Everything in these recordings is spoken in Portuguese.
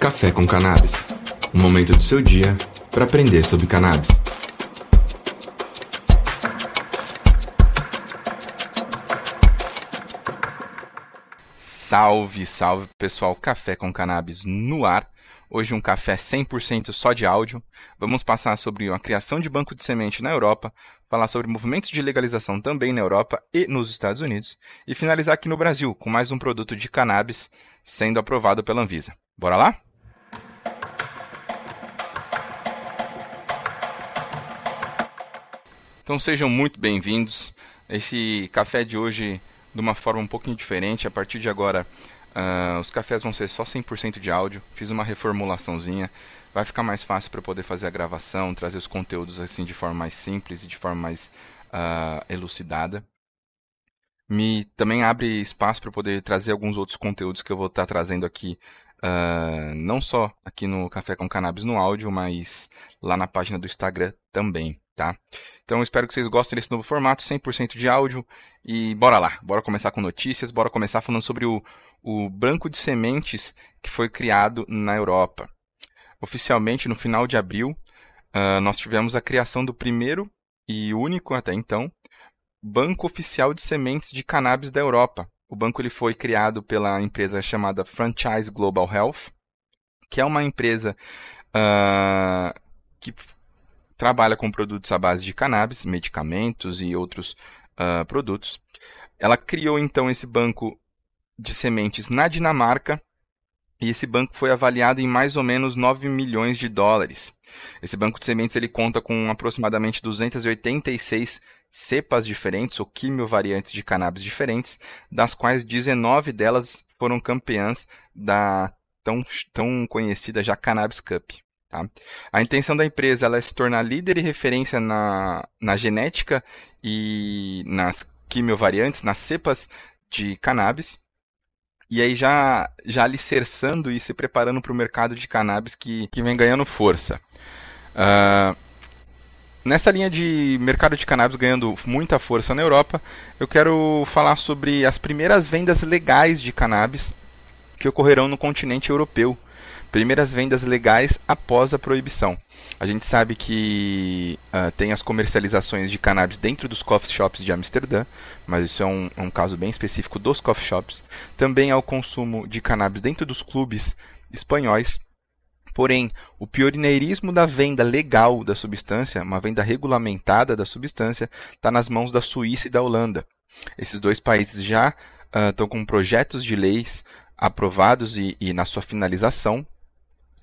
Café com Cannabis um momento do seu dia para aprender sobre cannabis. Salve, salve pessoal, Café com Cannabis no ar. Hoje um café 100% só de áudio. Vamos passar sobre a criação de banco de semente na Europa, falar sobre movimentos de legalização também na Europa e nos Estados Unidos e finalizar aqui no Brasil com mais um produto de cannabis sendo aprovado pela Anvisa. Bora lá? Então sejam muito bem-vindos. Esse café de hoje de uma forma um pouquinho diferente. A partir de agora, uh, os cafés vão ser só 100% de áudio. Fiz uma reformulaçãozinha. Vai ficar mais fácil para poder fazer a gravação, trazer os conteúdos assim de forma mais simples e de forma mais uh, elucidada. Me também abre espaço para poder trazer alguns outros conteúdos que eu vou estar tá trazendo aqui, uh, não só aqui no Café com Cannabis no áudio, mas lá na página do Instagram também tá? Então espero que vocês gostem desse novo formato, 100% de áudio. E bora lá, bora começar com notícias, bora começar falando sobre o, o banco de sementes que foi criado na Europa. Oficialmente, no final de abril, uh, nós tivemos a criação do primeiro e único até então banco oficial de sementes de cannabis da Europa. O banco ele foi criado pela empresa chamada Franchise Global Health, que é uma empresa uh, que trabalha com produtos à base de cannabis, medicamentos e outros uh, produtos. Ela criou então esse banco de sementes na Dinamarca e esse banco foi avaliado em mais ou menos 9 milhões de dólares. Esse banco de sementes ele conta com aproximadamente 286 cepas diferentes ou quimiovariantes de cannabis diferentes, das quais 19 delas foram campeãs da tão, tão conhecida já Cannabis Cup. Tá? A intenção da empresa é se tornar líder e referência na, na genética e nas quimiovariantes, nas cepas de cannabis. E aí já, já alicerçando e se preparando para o mercado de cannabis que, que vem ganhando força. Uh, nessa linha de mercado de cannabis ganhando muita força na Europa, eu quero falar sobre as primeiras vendas legais de cannabis que ocorrerão no continente europeu primeiras vendas legais após a proibição. A gente sabe que uh, tem as comercializações de cannabis dentro dos coffee shops de Amsterdã, mas isso é um, é um caso bem específico dos coffee shops. Também há o consumo de cannabis dentro dos clubes espanhóis. Porém, o pioneirismo da venda legal da substância, uma venda regulamentada da substância, está nas mãos da Suíça e da Holanda. Esses dois países já estão uh, com projetos de leis aprovados e, e na sua finalização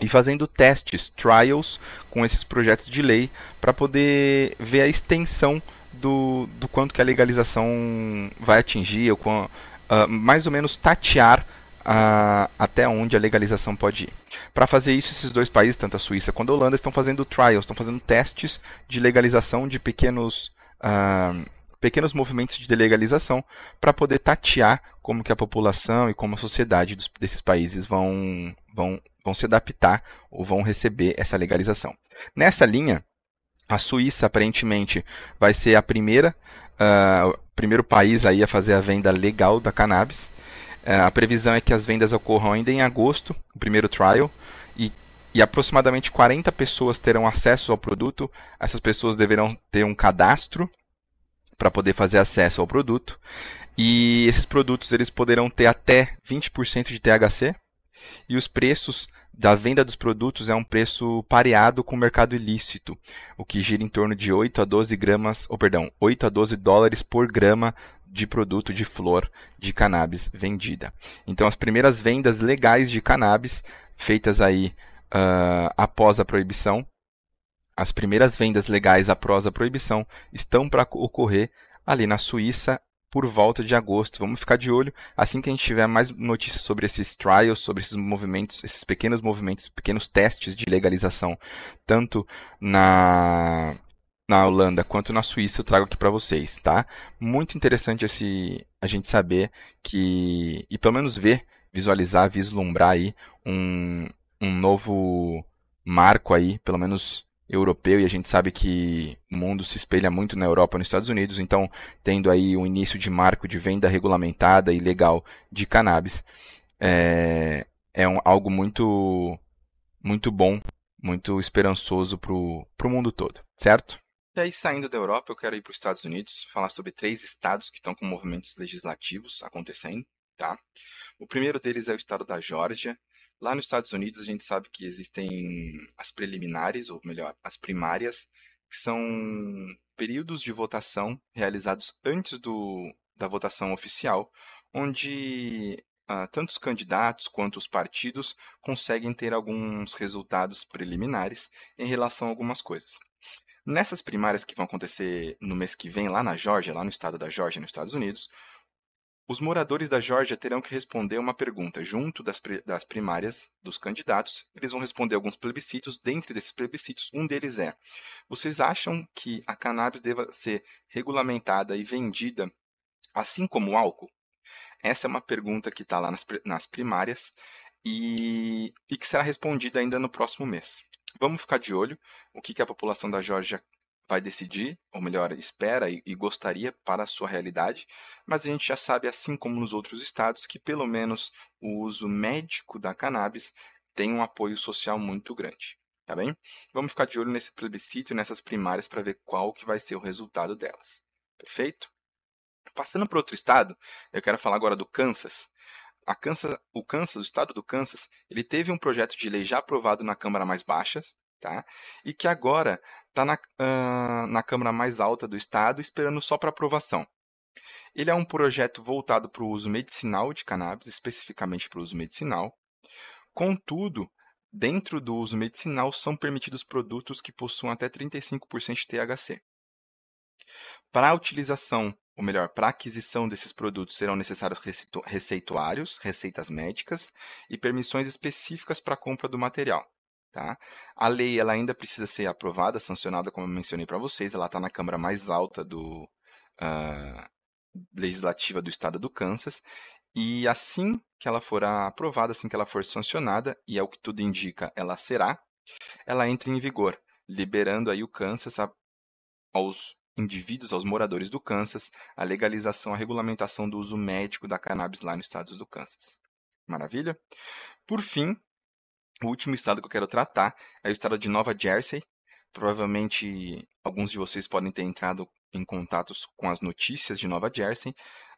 e fazendo testes, trials, com esses projetos de lei para poder ver a extensão do, do quanto que a legalização vai atingir, ou uh, mais ou menos tatear uh, até onde a legalização pode ir. Para fazer isso, esses dois países, tanto a Suíça quanto a Holanda, estão fazendo trials, estão fazendo testes de legalização de pequenos uh, pequenos movimentos de legalização para poder tatear como que a população e como a sociedade dos, desses países vão, vão, vão se adaptar ou vão receber essa legalização. Nessa linha, a Suíça aparentemente vai ser a primeira, uh, primeiro país aí a fazer a venda legal da cannabis. Uh, a previsão é que as vendas ocorram ainda em agosto, o primeiro trial, e, e aproximadamente 40 pessoas terão acesso ao produto. Essas pessoas deverão ter um cadastro para poder fazer acesso ao produto. E esses produtos eles poderão ter até 20% de THC. E os preços da venda dos produtos é um preço pareado com o mercado ilícito, o que gira em torno de 8 a 12 gramas, ou perdão, 8 a 12 dólares por grama de produto de flor de cannabis vendida. Então as primeiras vendas legais de cannabis feitas aí uh, após a proibição as primeiras vendas legais após a proibição estão para ocorrer ali na Suíça por volta de agosto. Vamos ficar de olho assim que a gente tiver mais notícias sobre esses trials, sobre esses movimentos, esses pequenos movimentos, pequenos testes de legalização, tanto na na Holanda quanto na Suíça eu trago aqui para vocês, tá? Muito interessante esse a gente saber que e pelo menos ver, visualizar, vislumbrar aí um, um novo marco aí, pelo menos europeu e a gente sabe que o mundo se espelha muito na Europa e nos Estados Unidos, então tendo aí um início de marco de venda regulamentada e legal de cannabis, é, é um, algo muito muito bom, muito esperançoso para o mundo todo, certo? E aí, saindo da Europa, eu quero ir para os Estados Unidos, falar sobre três estados que estão com movimentos legislativos acontecendo, tá? O primeiro deles é o estado da Geórgia. Lá nos Estados Unidos, a gente sabe que existem as preliminares, ou melhor, as primárias, que são períodos de votação realizados antes do, da votação oficial, onde uh, tanto os candidatos quanto os partidos conseguem ter alguns resultados preliminares em relação a algumas coisas. Nessas primárias que vão acontecer no mês que vem, lá na Geórgia, lá no estado da Geórgia, nos Estados Unidos, os moradores da Geórgia terão que responder uma pergunta junto das, das primárias dos candidatos. Eles vão responder alguns plebiscitos. Dentre desses plebiscitos, um deles é: Vocês acham que a cannabis deva ser regulamentada e vendida assim como o álcool? Essa é uma pergunta que está lá nas, nas primárias e, e que será respondida ainda no próximo mês. Vamos ficar de olho o que, que a população da Geórgia vai decidir, ou melhor, espera e, gostaria para a sua realidade, mas a gente já sabe, assim como nos outros estados, que pelo menos o uso médico da cannabis tem um apoio social muito grande. Tá bem? Vamos ficar de olho nesse plebiscito e nessas primárias para ver qual que vai ser o resultado delas. Perfeito? Passando para outro estado, eu quero falar agora do Kansas. Kansas, o Kansas, o estado do Kansas, ele teve um projeto de lei já aprovado na Câmara mais baixa, tá? E que agora está na, uh, na Câmara mais alta do estado, esperando só para aprovação. Ele é um projeto voltado para o uso medicinal de cannabis, especificamente para o uso medicinal. Contudo, dentro do uso medicinal são permitidos produtos que possuam até 35% de THC. Para a utilização ou melhor, para a aquisição desses produtos serão necessários receituários, receitas médicas e permissões específicas para a compra do material. Tá? A lei ela ainda precisa ser aprovada, sancionada, como eu mencionei para vocês, ela está na Câmara mais alta do, uh, legislativa do estado do Kansas, e assim que ela for aprovada, assim que ela for sancionada, e é o que tudo indica, ela será, ela entra em vigor, liberando aí o Kansas a, aos indivíduos, aos moradores do Kansas, a legalização, a regulamentação do uso médico da cannabis lá nos estados do Kansas. Maravilha? Por fim, o último estado que eu quero tratar é o estado de Nova Jersey. Provavelmente alguns de vocês podem ter entrado em contatos com as notícias de Nova Jersey.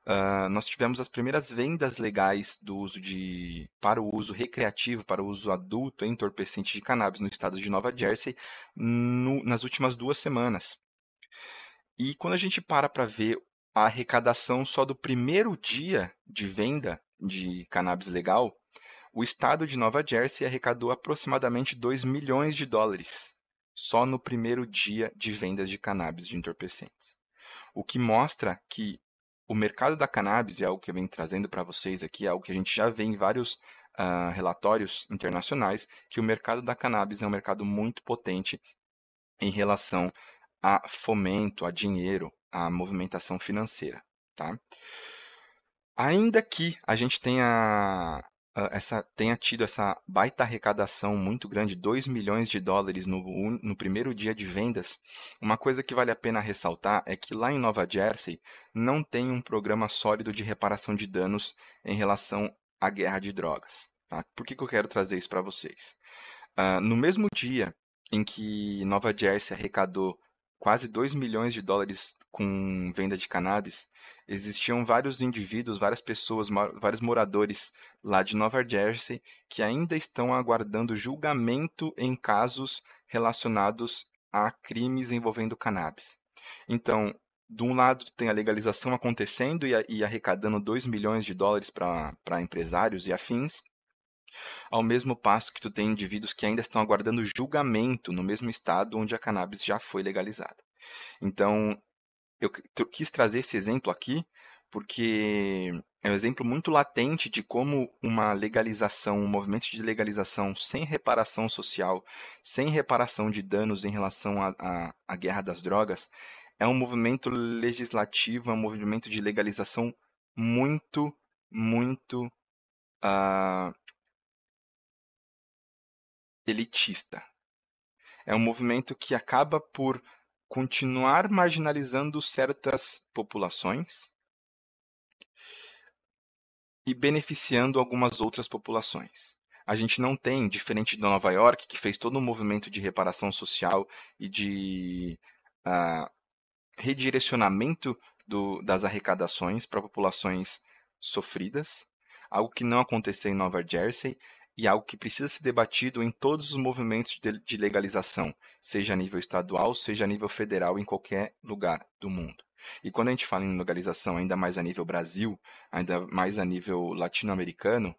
Uh, nós tivemos as primeiras vendas legais do uso de para o uso recreativo, para o uso adulto entorpecente de cannabis no estado de Nova Jersey no, nas últimas duas semanas. E quando a gente para para ver a arrecadação só do primeiro dia de venda de cannabis legal, o estado de Nova Jersey arrecadou aproximadamente 2 milhões de dólares só no primeiro dia de vendas de cannabis de entorpecentes. O que mostra que o mercado da cannabis, é algo que eu venho trazendo para vocês aqui, é algo que a gente já vê em vários uh, relatórios internacionais, que o mercado da cannabis é um mercado muito potente em relação a fomento, a dinheiro, a movimentação financeira. Tá? Ainda que a gente tenha, essa, tenha tido essa baita arrecadação muito grande, 2 milhões de dólares no, no primeiro dia de vendas, uma coisa que vale a pena ressaltar é que lá em Nova Jersey não tem um programa sólido de reparação de danos em relação à guerra de drogas. Tá? Por que, que eu quero trazer isso para vocês? Uh, no mesmo dia em que Nova Jersey arrecadou quase 2 milhões de dólares com venda de cannabis, existiam vários indivíduos, várias pessoas, vários moradores lá de Nova Jersey que ainda estão aguardando julgamento em casos relacionados a crimes envolvendo cannabis. Então, de um lado, tem a legalização acontecendo e, e arrecadando 2 milhões de dólares para empresários e afins, ao mesmo passo que tu tem indivíduos que ainda estão aguardando julgamento no mesmo estado onde a cannabis já foi legalizada. Então, eu quis trazer esse exemplo aqui porque é um exemplo muito latente de como uma legalização, um movimento de legalização sem reparação social, sem reparação de danos em relação à guerra das drogas, é um movimento legislativo, é um movimento de legalização muito, muito uh, elitista. É um movimento que acaba por continuar marginalizando certas populações e beneficiando algumas outras populações. a gente não tem, diferente de Nova York, que fez todo um movimento de reparação social e de uh, redirecionamento do, das arrecadações para populações sofridas, algo que não aconteceu em Nova Jersey e algo que precisa ser debatido em todos os movimentos de, legalização, seja a nível estadual, seja a nível federal, em qualquer lugar do mundo. E quando a gente fala em legalização, ainda mais a nível Brasil, ainda mais a nível latino-americano,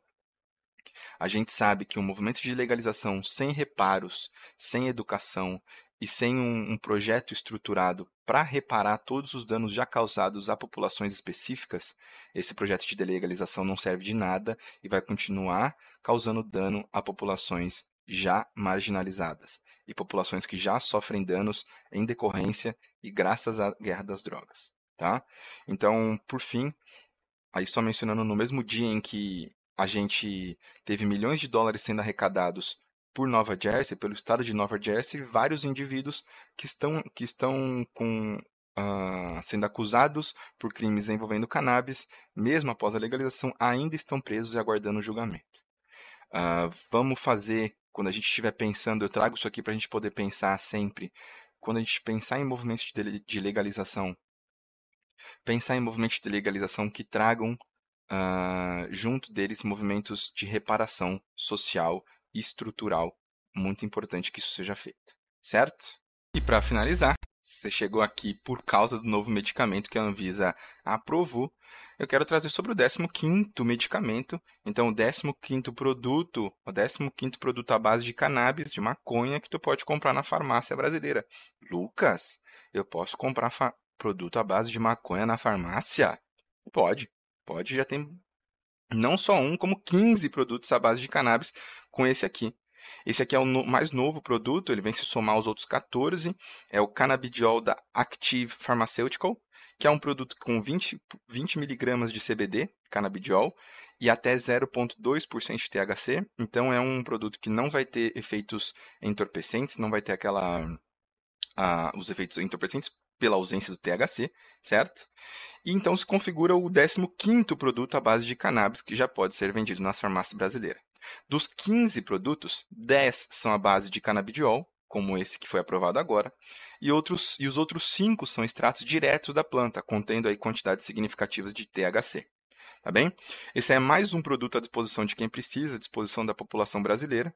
a gente sabe que um movimento de legalização sem reparos, sem educação e sem um, um projeto estruturado para reparar todos os danos já causados a populações específicas, esse projeto de legalização não serve de nada e vai continuar causando dano a populações já marginalizadas e populações que já sofrem danos em decorrência e graças à guerra das drogas, tá? Então, por fim, aí só mencionando no mesmo dia em que a gente teve milhões de dólares sendo arrecadados por Nova Jersey, pelo estado de Nova Jersey, vários indivíduos que estão, que estão com, uh, sendo acusados por crimes envolvendo cannabis, mesmo após a legalização, ainda estão presos e aguardando julgamento. Uh, vamos fazer, quando a gente estiver pensando, eu trago isso aqui para a gente poder pensar sempre, quando a gente pensar em movimentos de, de legalização, pensar em movimentos de legalização que tragam uh, junto deles movimentos de reparação social estrutural. Muito importante que isso seja feito, certo? E para finalizar, você chegou aqui por causa do novo medicamento que a Anvisa aprovou. Eu quero trazer sobre o 15º medicamento. Então, o 15º produto, o 15º produto à base de cannabis, de maconha, que tu pode comprar na farmácia brasileira. Lucas, eu posso comprar produto à base de maconha na farmácia? Pode. Pode, já tem não só um, como 15 produtos à base de cannabis com esse aqui. Esse aqui é o no, mais novo produto, ele vem se somar aos outros 14. É o cannabidiol da Active Pharmaceutical, que é um produto com 20, 20 miligramas de CBD, cannabidiol, e até 0,2% de THC. Então é um produto que não vai ter efeitos entorpecentes, não vai ter aquela uh, os efeitos entorpecentes pela ausência do THC, certo? E então se configura o 15º produto à base de cannabis que já pode ser vendido nas farmácias brasileiras. Dos 15 produtos, 10 são à base de canabidiol, como esse que foi aprovado agora, e, outros, e os outros 5 são extratos diretos da planta, contendo aí quantidades significativas de THC. Tá bem? Esse é mais um produto à disposição de quem precisa, à disposição da população brasileira.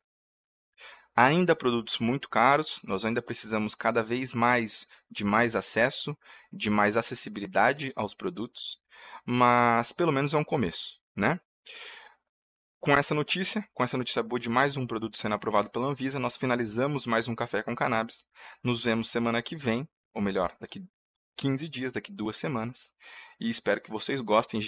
Ainda produtos muito caros, nós ainda precisamos cada vez mais de mais acesso, de mais acessibilidade aos produtos, mas pelo menos é um começo, né? Com essa notícia, com essa notícia boa de mais um produto sendo aprovado pela Anvisa, nós finalizamos mais um Café com Cannabis. Nos vemos semana que vem, ou melhor, daqui 15 dias, daqui duas semanas. E espero que vocês gostem,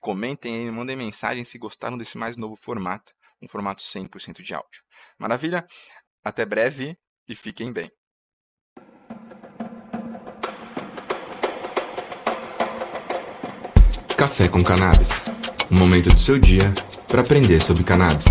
comentem aí, mandem mensagem se gostaram desse mais novo formato, um formato 100% de áudio. Maravilha? Até breve e fiquem bem. Café com Cannabis. Um momento do seu dia para aprender sobre cannabis.